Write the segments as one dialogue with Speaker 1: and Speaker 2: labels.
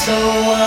Speaker 1: so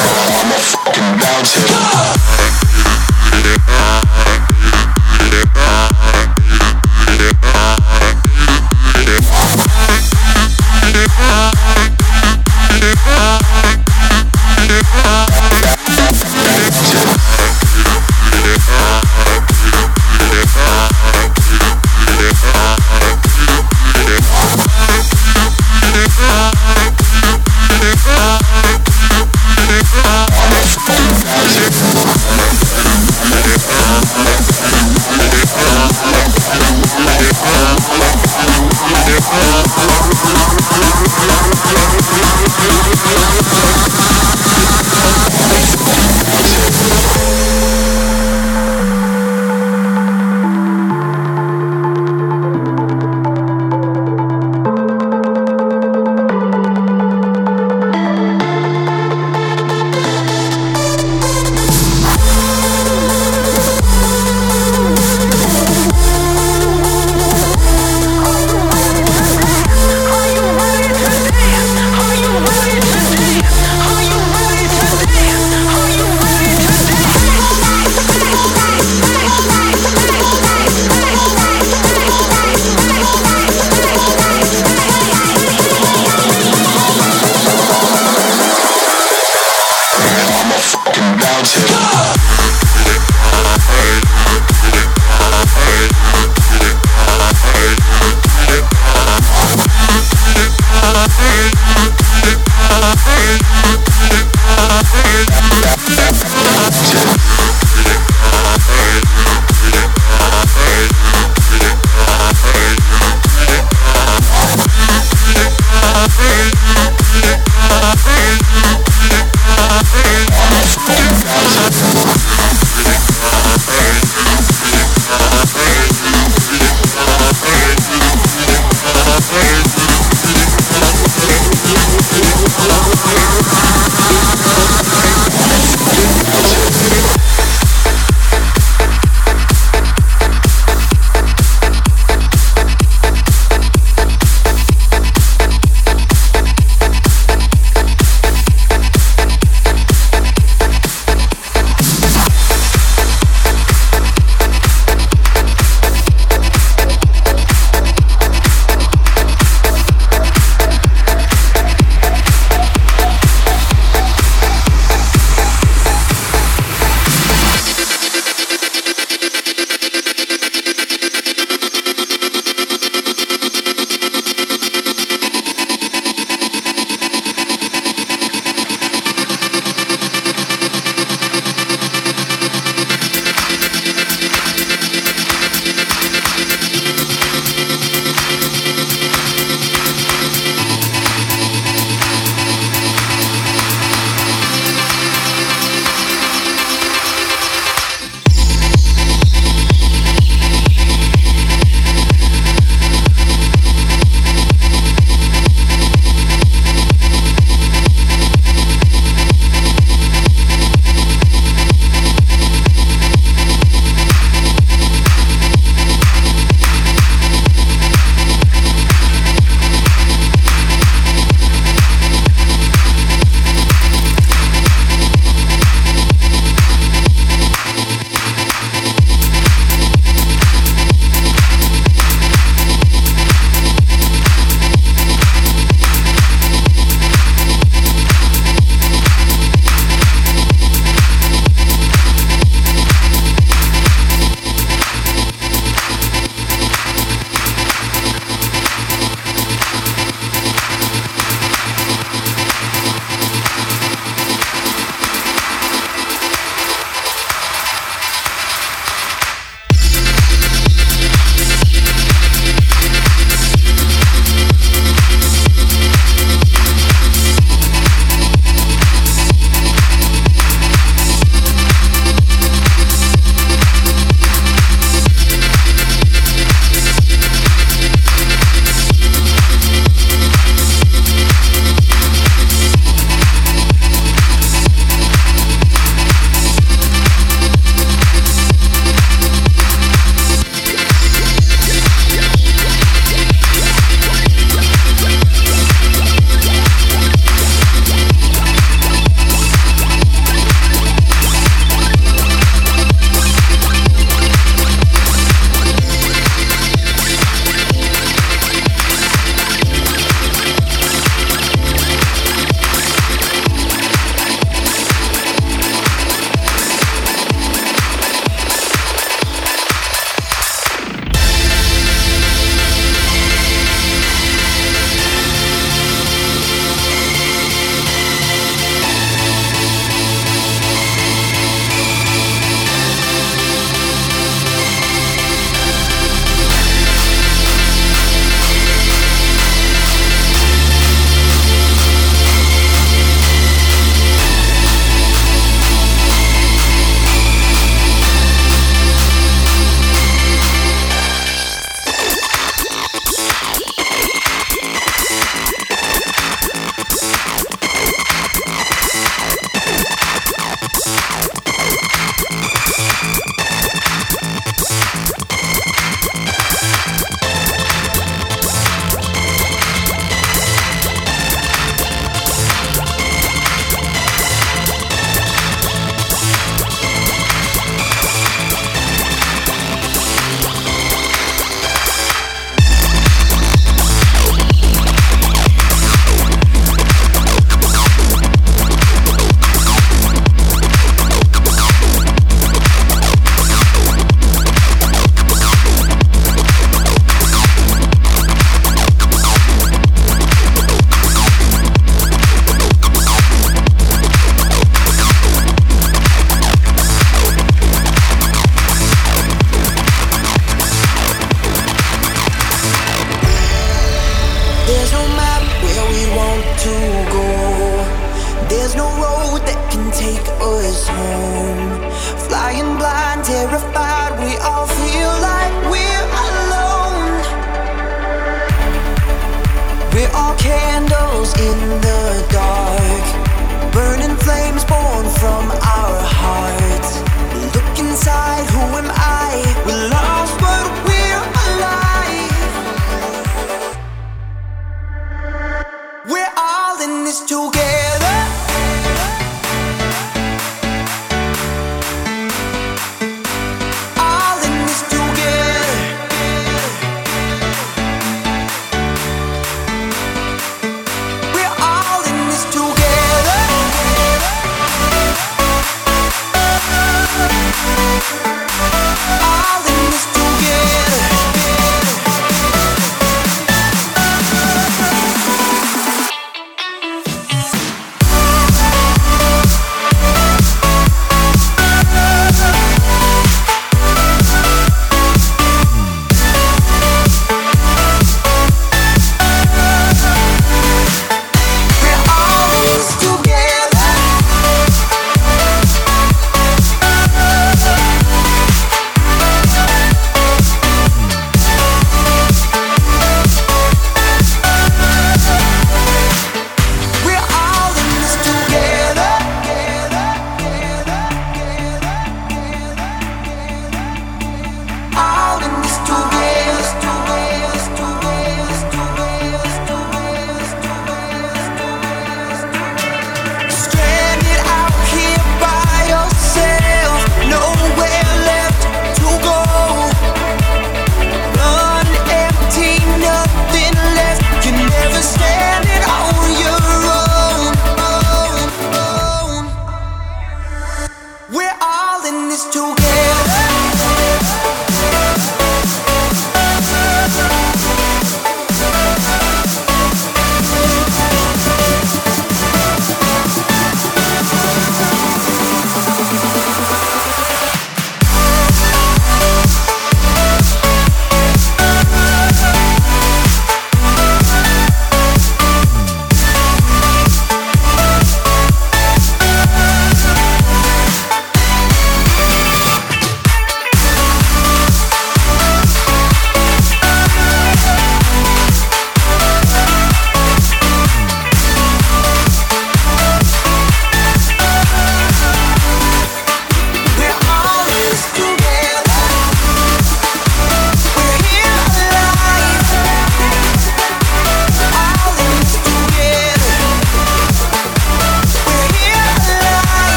Speaker 1: I'm a fucking mountain.